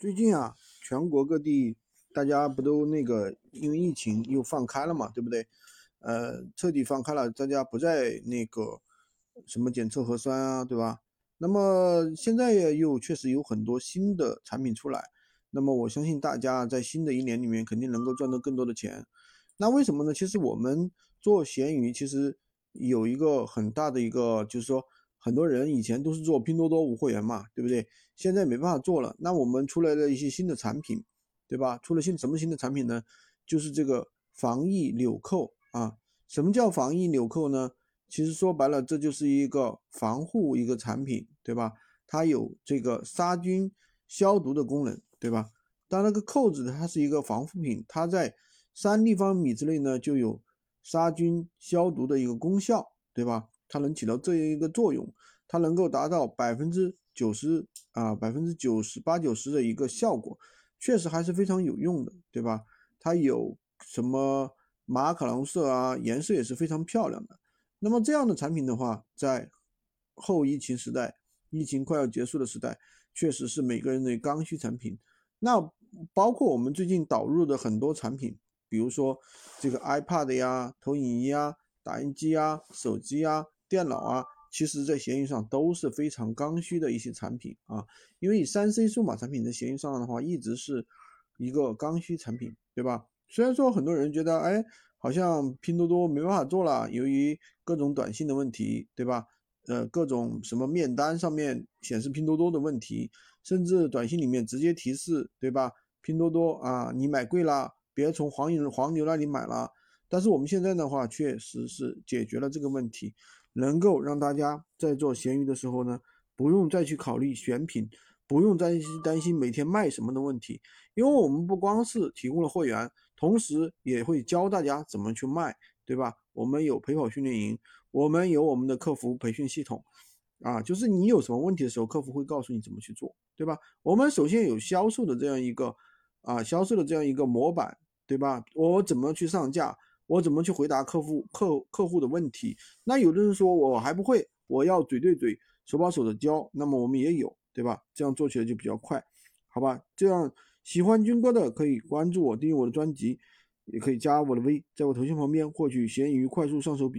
最近啊，全国各地大家不都那个因为疫情又放开了嘛，对不对？呃，彻底放开了，大家不再那个什么检测核酸啊，对吧？那么现在又确实有很多新的产品出来，那么我相信大家在新的一年里面肯定能够赚到更多的钱。那为什么呢？其实我们做闲鱼，其实有一个很大的一个，就是说。很多人以前都是做拼多多无货源嘛，对不对？现在没办法做了，那我们出来了一些新的产品，对吧？出了新什么新的产品呢？就是这个防疫纽扣啊。什么叫防疫纽扣呢？其实说白了，这就是一个防护一个产品，对吧？它有这个杀菌消毒的功能，对吧？当那个扣子它是一个防护品，它在三立方米之内呢就有杀菌消毒的一个功效，对吧？它能起到这样一个作用，它能够达到百分之九十啊，百分之九十八九十的一个效果，确实还是非常有用的，对吧？它有什么马卡龙色啊，颜色也是非常漂亮的。那么这样的产品的话，在后疫情时代，疫情快要结束的时代，确实是每个人的刚需产品。那包括我们最近导入的很多产品，比如说这个 iPad 呀、投影仪啊、打印机啊、手机啊。电脑啊，其实在闲鱼上都是非常刚需的一些产品啊，因为三 C 数码产品在闲鱼上的话，一直是一个刚需产品，对吧？虽然说很多人觉得，哎，好像拼多多没办法做了，由于各种短信的问题，对吧？呃，各种什么面单上面显示拼多多的问题，甚至短信里面直接提示，对吧？拼多多啊，你买贵了，别从黄牛黄牛那里买了。但是我们现在的话，确实是解决了这个问题。能够让大家在做闲鱼的时候呢，不用再去考虑选品，不用再担心每天卖什么的问题，因为我们不光是提供了会员，同时也会教大家怎么去卖，对吧？我们有陪跑训练营，我们有我们的客服培训系统，啊，就是你有什么问题的时候，客服会告诉你怎么去做，对吧？我们首先有销售的这样一个啊，销售的这样一个模板，对吧？我怎么去上架？我怎么去回答客户客客户的问题？那有的人说我还不会，我要嘴对嘴、手把手的教。那么我们也有，对吧？这样做起来就比较快，好吧？这样喜欢军哥的可以关注我，订阅我的专辑，也可以加我的微，在我头像旁边获取闲鱼快速上手笔。